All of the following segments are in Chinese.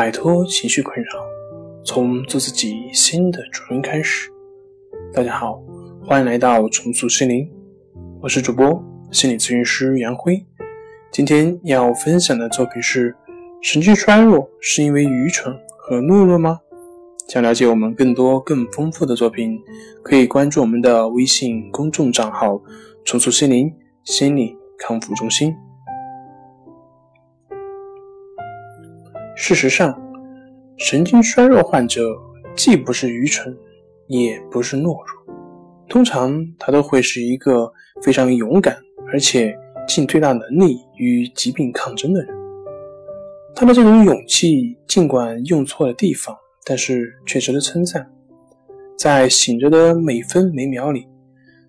摆脱情绪困扰，从做自己新的主人开始。大家好，欢迎来到重塑心灵，我是主播心理咨询师杨辉。今天要分享的作品是：神经衰弱是因为愚蠢和懦弱吗？想了解我们更多更丰富的作品，可以关注我们的微信公众账号“重塑心灵心理康复中心”。事实上，神经衰弱患者既不是愚蠢，也不是懦弱，通常他都会是一个非常勇敢，而且尽最大能力与疾病抗争的人。他的这种勇气，尽管用错了地方，但是却值得称赞。在醒着的每分每秒里，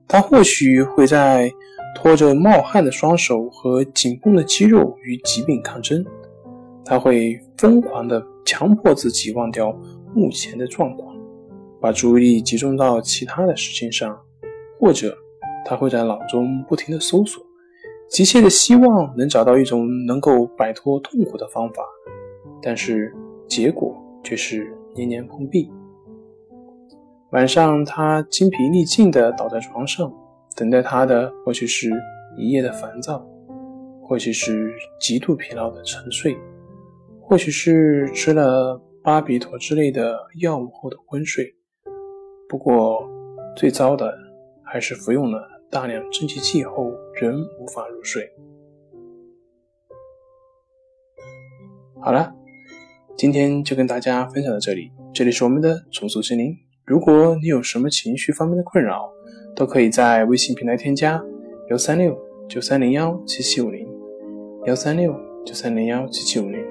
他或许会在拖着冒汗的双手和紧绷的肌肉与疾病抗争。他会疯狂地强迫自己忘掉目前的状况，把注意力集中到其他的事情上，或者他会在脑中不停地搜索，急切地希望能找到一种能够摆脱痛苦的方法，但是结果却是年年碰壁。晚上，他精疲力尽地倒在床上，等待他的或许是一夜的烦躁，或许是极度疲劳的沉睡。或许是吃了巴比妥之类的药物后的昏睡，不过最糟的还是服用了大量镇静剂后仍无法入睡。好了，今天就跟大家分享到这里。这里是我们的重塑心灵。如果你有什么情绪方面的困扰，都可以在微信平台添加幺三六九三零幺七七五零幺三六九三零幺七七五零。